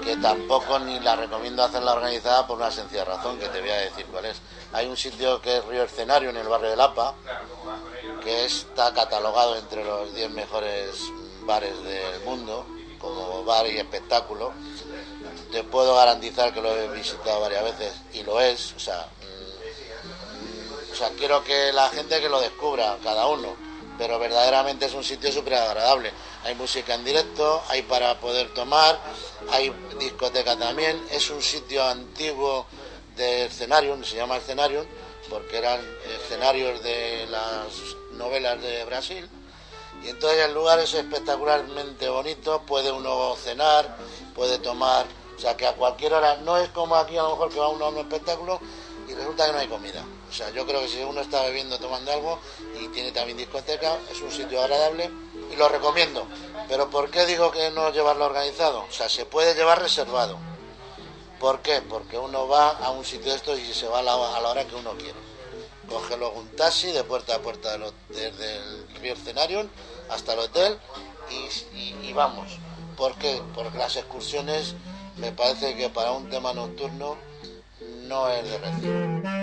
Que tampoco ni la recomiendo hacerla organizada por una sencilla razón, que te voy a decir cuál es. Hay un sitio que es Río Escenario en el barrio de Lapa, que está catalogado entre los 10 mejores bares del mundo, como bar y espectáculo. Te puedo garantizar que lo he visitado varias veces y lo es, o sea, mm, o sea, quiero que la gente que lo descubra, cada uno, pero verdaderamente es un sitio súper agradable. Hay música en directo, hay para poder tomar, hay discoteca también, es un sitio antiguo de escenario, se llama escenario, porque eran escenarios de las novelas de Brasil. Y entonces el lugar es espectacularmente bonito, puede uno cenar, puede tomar, o sea que a cualquier hora, no es como aquí a lo mejor que va uno a un espectáculo y resulta que no hay comida. O sea, yo creo que si uno está bebiendo, tomando algo y tiene también discoteca, es un sitio agradable y lo recomiendo. Pero ¿por qué digo que no llevarlo organizado? O sea, se puede llevar reservado. ¿Por qué? Porque uno va a un sitio de estos y se va a la, a la hora que uno quiere. Coge luego un taxi de puerta a puerta desde el Escenario hasta el hotel y, y- y vamos. ¿Por qué? Porque las excursiones me parece que para un tema nocturno no es de Berlín.